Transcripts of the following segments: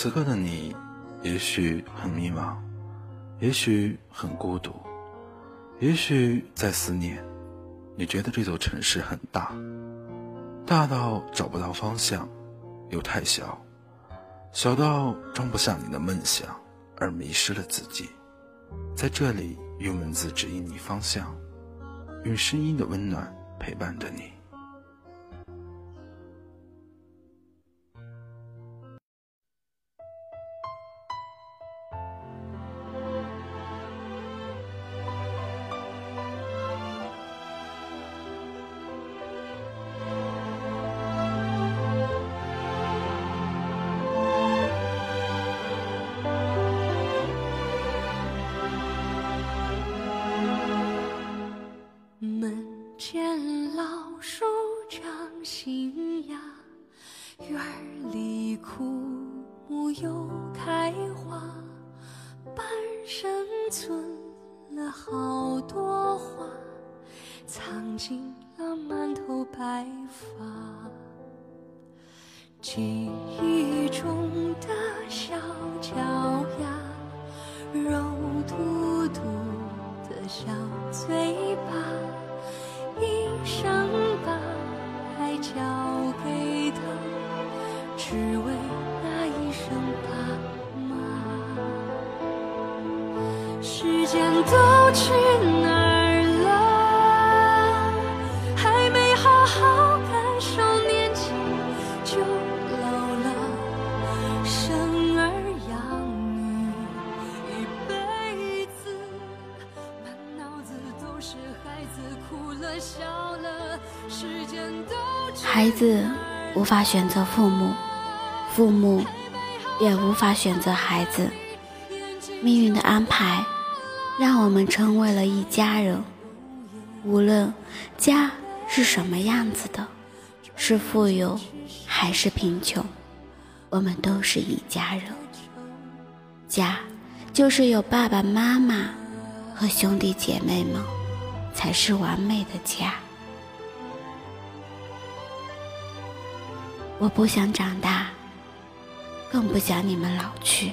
此刻的你，也许很迷茫，也许很孤独，也许在思念。你觉得这座城市很大，大到找不到方向，又太小，小到装不下你的梦想，而迷失了自己。在这里，用文字指引你方向，用声音的温暖陪伴着你。无法选择父母，父母也无法选择孩子，命运的安排。让我们成为了一家人，无论家是什么样子的，是富有还是贫穷，我们都是一家人。家就是有爸爸妈妈和兄弟姐妹们，才是完美的家。我不想长大，更不想你们老去。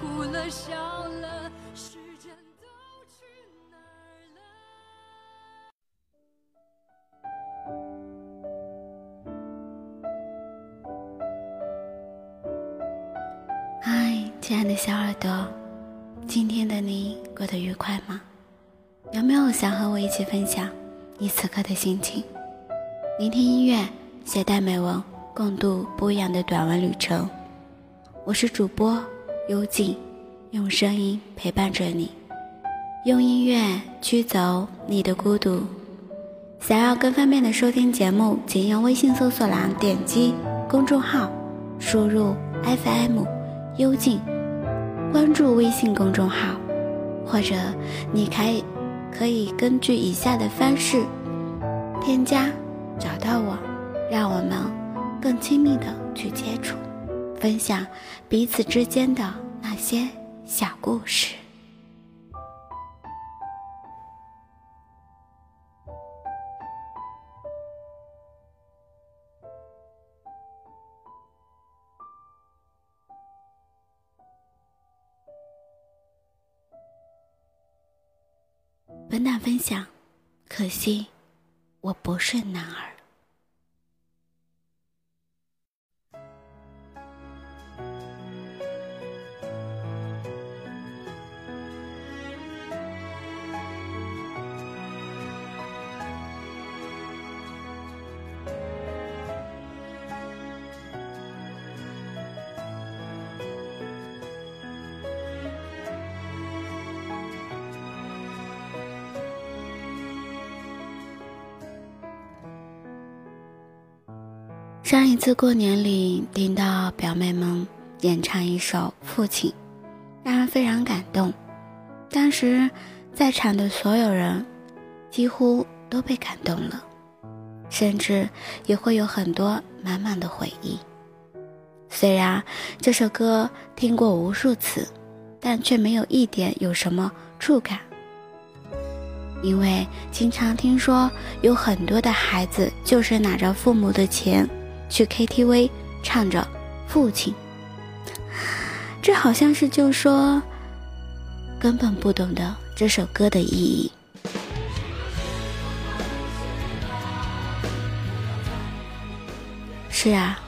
哭了笑了时间都去哪儿了嗨亲爱的小耳朵，今天的你过得愉快吗？有没有想和我一起分享你此刻的心情？聆听音乐，携带美文，共度不一样的短文旅程。我是主播幽静，用声音陪伴着你，用音乐驱走你的孤独。想要更方便的收听节目，请用微信搜索栏点击公众号，输入 FM 幽静。关注微信公众号，或者你可以可以根据以下的方式添加找到我，让我们更亲密的去接触，分享彼此之间的那些小故事。本档分享，可惜我不是男儿。上一次过年里，听到表妹们演唱一首《父亲》，让人非常感动。当时在场的所有人几乎都被感动了，甚至也会有很多满满的回忆。虽然这首歌听过无数次，但却没有一点有什么触感。因为经常听说有很多的孩子就是拿着父母的钱去 KTV 唱着《父亲》，这好像是就说根本不懂得这首歌的意义。是啊，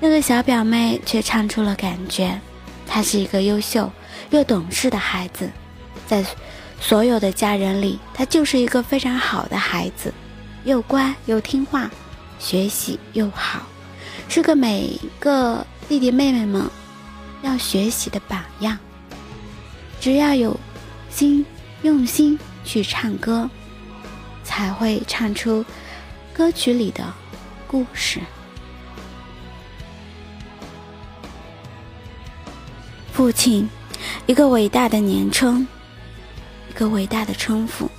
那个小表妹却唱出了感觉，她是一个优秀又懂事的孩子，在。所有的家人里，他就是一个非常好的孩子，又乖又听话，学习又好，是个每个弟弟妹妹们要学习的榜样。只要有心，用心去唱歌，才会唱出歌曲里的故事。父亲，一个伟大的年称。一个伟大的称呼，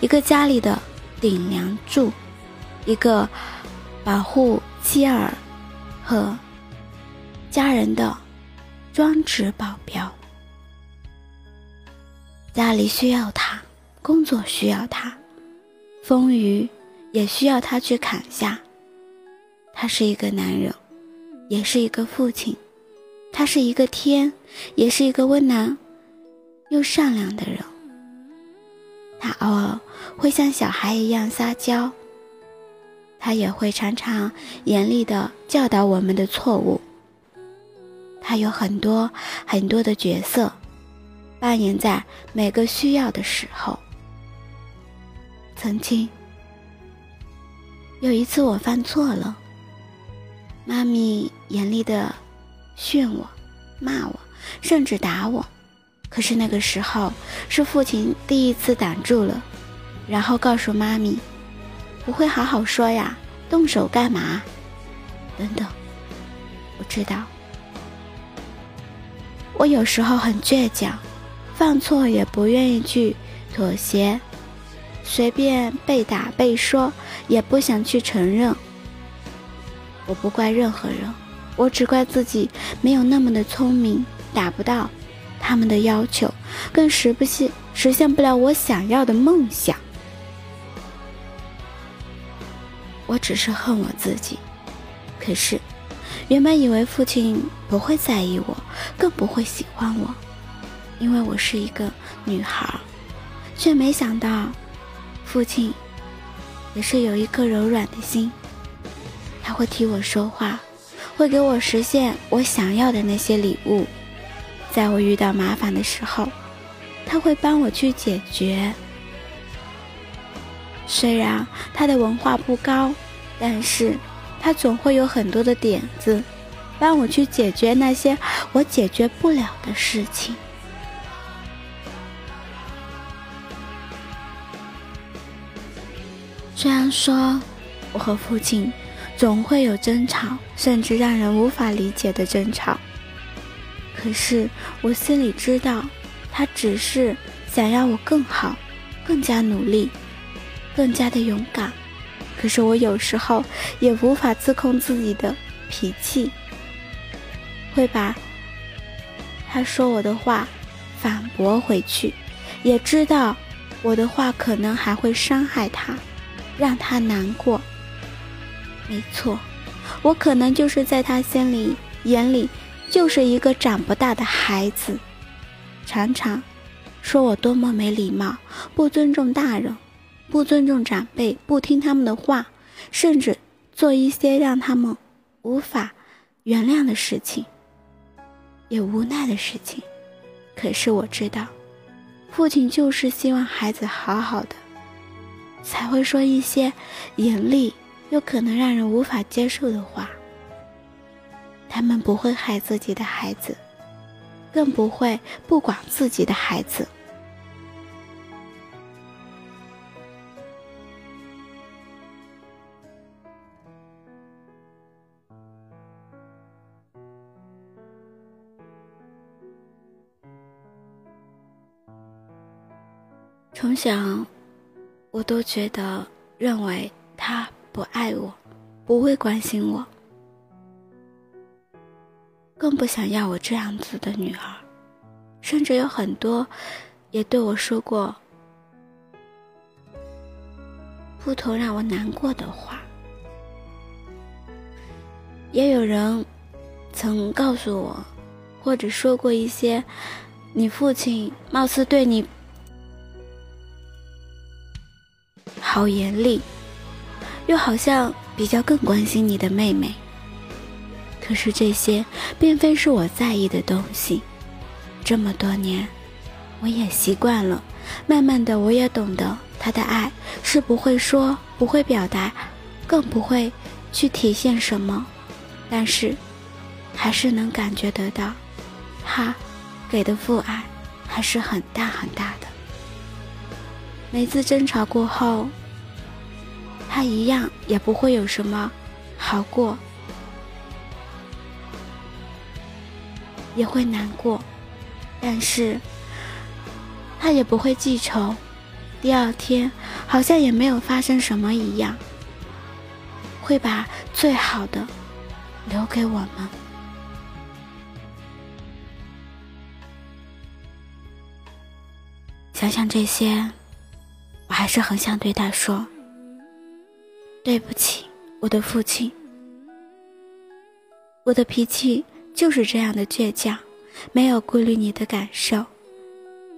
一个家里的顶梁柱，一个保护妻儿和家人的专职保镖。家里需要他，工作需要他，风雨也需要他去扛下。他是一个男人，也是一个父亲。他是一个天，也是一个温暖又善良的人。他偶尔会像小孩一样撒娇，他也会常常严厉地教导我们的错误。他有很多很多的角色，扮演在每个需要的时候。曾经有一次我犯错了，妈咪严厉地训我、骂我，甚至打我。可是那个时候，是父亲第一次挡住了，然后告诉妈咪：“不会好好说呀，动手干嘛？”等等，我知道，我有时候很倔强，犯错也不愿意去妥协，随便被打被说也不想去承认。我不怪任何人，我只怪自己没有那么的聪明，达不到。他们的要求，更实不现实现不了我想要的梦想。我只是恨我自己。可是，原本以为父亲不会在意我，更不会喜欢我，因为我是一个女孩，却没想到，父亲也是有一颗柔软的心。他会替我说话，会给我实现我想要的那些礼物。在我遇到麻烦的时候，他会帮我去解决。虽然他的文化不高，但是他总会有很多的点子，帮我去解决那些我解决不了的事情。虽然说我和父亲总会有争吵，甚至让人无法理解的争吵。可是我心里知道，他只是想要我更好，更加努力，更加的勇敢。可是我有时候也无法自控自己的脾气，会把他说我的话反驳回去，也知道我的话可能还会伤害他，让他难过。没错，我可能就是在他心里眼里。就是一个长不大的孩子，常常说我多么没礼貌，不尊重大人，不尊重长辈，不听他们的话，甚至做一些让他们无法原谅的事情，也无奈的事情。可是我知道，父亲就是希望孩子好好的，才会说一些严厉又可能让人无法接受的话。他们不会害自己的孩子，更不会不管自己的孩子。从小，我都觉得认为他不爱我，不会关心我，更不想要我这样子的女儿，甚至有很多也对我说过不同让我难过的话。也有人曾告诉我，或者说过一些，你父亲貌似对你好严厉，又好像比较更关心你的妹妹。可是这些并非是我在意的东西。这么多年，我也习惯了，慢慢的我也懂得，他的爱是不会说，不会表达，更不会去体现什么。但是，还是能感觉得到，他给的父爱还是很大很大的。每次争吵过后，他一样也不会有什么好过，也会难过，但是他也不会记仇。第二天好像也没有发生什么一样，会把最好的。留给我们。想想这些，我还是很想对他说：“对不起，我的父亲。我的脾气就是这样的倔强，没有顾虑你的感受，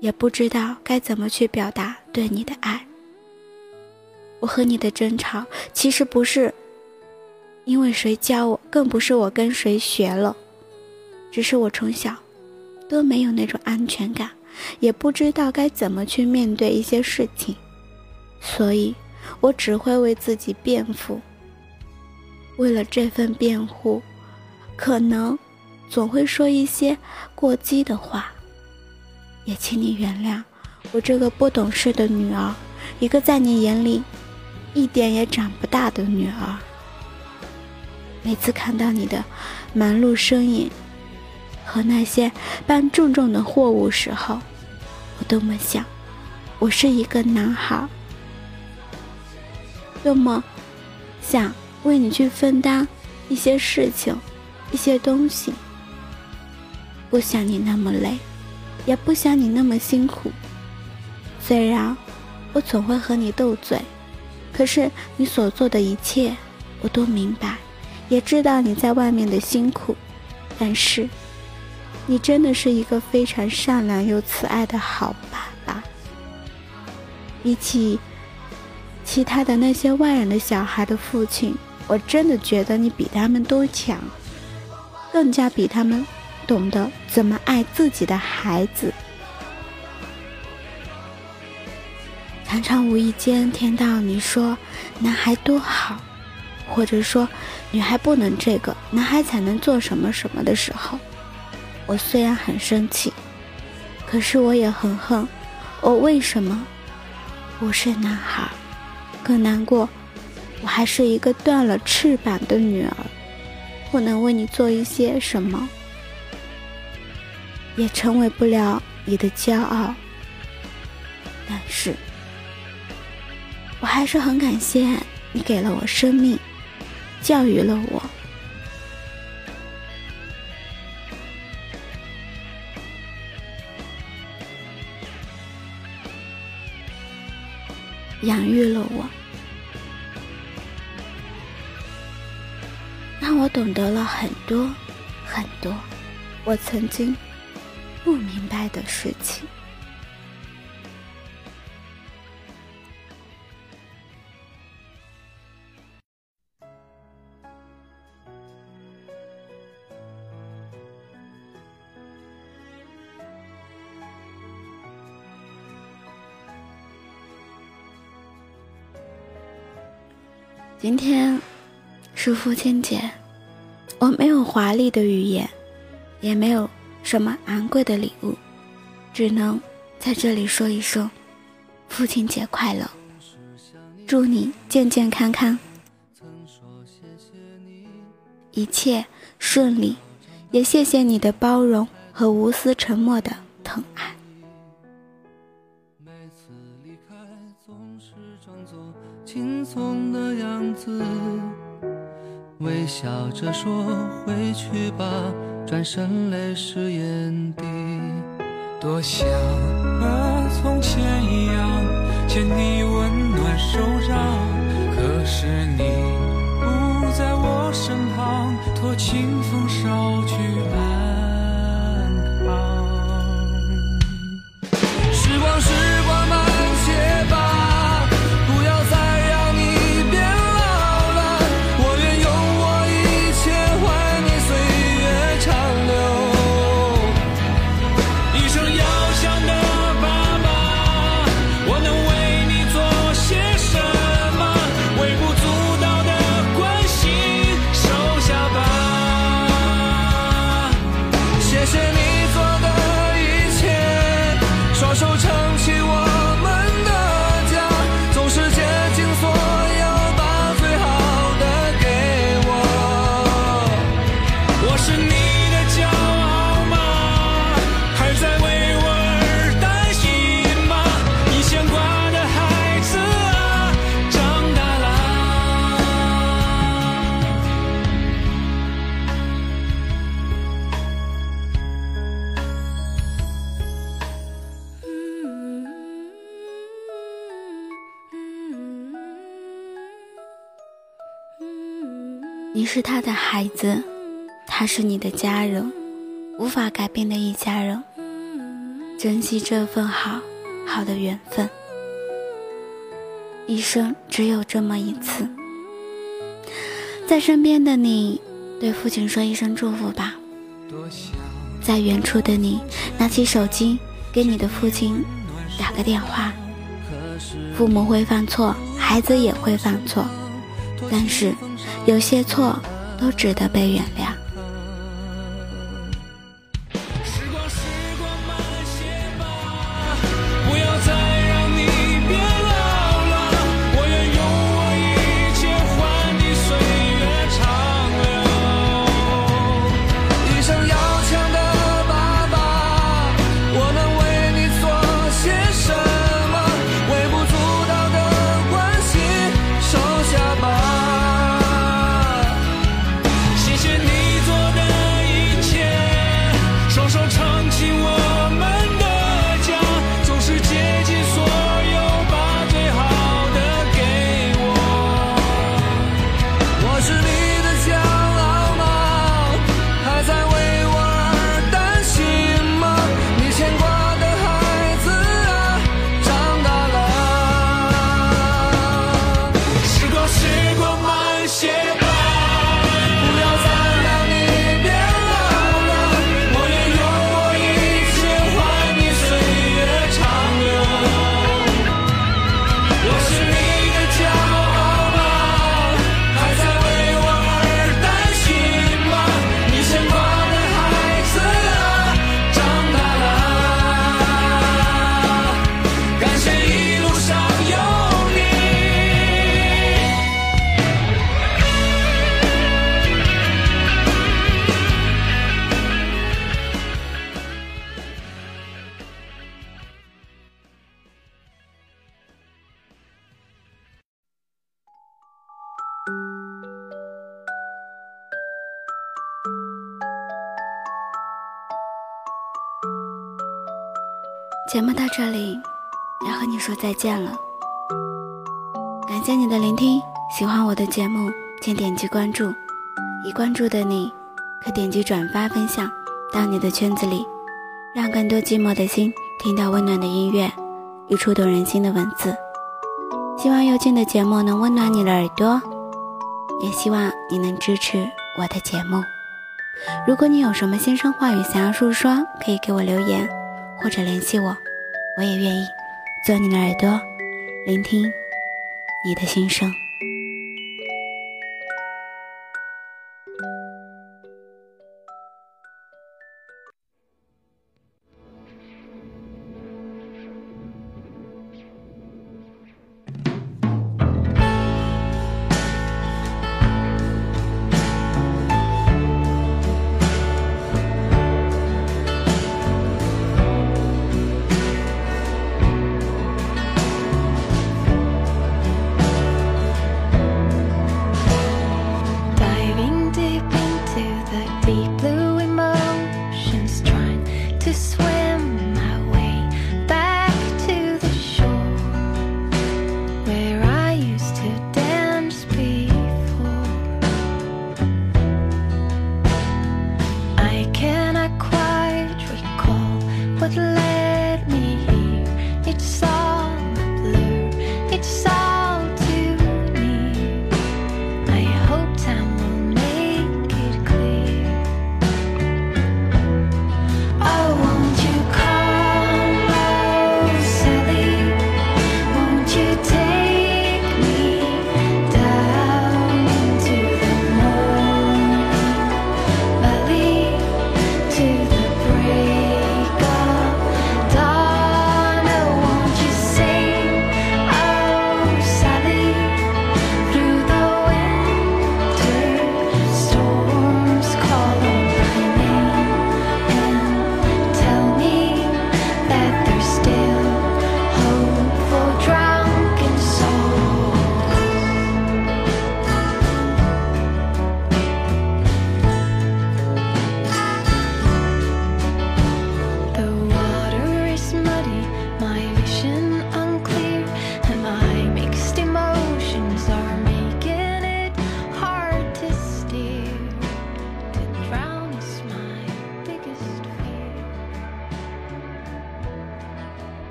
也不知道该怎么去表达对你的爱。我和你的争吵，其实不是……”因为谁教我，更不是我跟谁学了，只是我从小都没有那种安全感，也不知道该怎么去面对一些事情，所以我只会为自己辩护。为了这份辩护，可能总会说一些过激的话，也请你原谅我这个不懂事的女儿，一个在你眼里一点也长不大的女儿。每次看到你的忙碌身影和那些搬重重的货物时候，我多么想，我是一个男孩，这么想为你去分担一些事情、一些东西，不想你那么累，也不想你那么辛苦。虽然我总会和你斗嘴，可是你所做的一切，我都明白。也知道你在外面的辛苦，但是，你真的是一个非常善良又慈爱的好爸爸。比起其他的那些外人的小孩的父亲，我真的觉得你比他们都强，更加比他们懂得怎么爱自己的孩子。常常无意间听到你说：“男孩多好。”或者说，女孩不能这个，男孩才能做什么什么的时候，我虽然很生气，可是我也很恨，我为什么不是男孩？更难过，我还是一个断了翅膀的女儿，不能为你做一些什么，也成为不了你的骄傲。但是，我还是很感谢你给了我生命。教育了我，养育了我，得了很多很多我曾经不明白的事情。今天是父亲节，我没有华丽的语言，也没有什么昂贵的礼物，只能在这里说一声：父亲节快乐！祝你健健康康，一切顺利，也谢谢你的包容和无私沉默的疼爱。轻松的样子，微笑着说回去吧，转身泪湿眼底。多想和从前一样，牵你温暖手掌，可是你不在我身旁，托清风捎去安是他的孩子，他是你的家人，无法改变的一家人。珍惜这份好好的缘分，一生只有这么一次。在身边的你，对父亲说一声祝福吧。在远处的你，拿起手机给你的父亲打个电话。父母会犯错，孩子也会犯错，但是有些错都值得被原谅。节目到这里，要和你说再见了。感谢你的聆听，喜欢我的节目，请点击关注。已关注的你，可点击转发分享到你的圈子里，让更多寂寞的心听到温暖的音乐与触动人心的文字。希望有劲的节目能温暖你的耳朵，也希望你能支持我的节目。如果你有什么心声话语想要诉说，可以给我留言或者联系我，我也愿意做你的耳朵，聆听你的心声。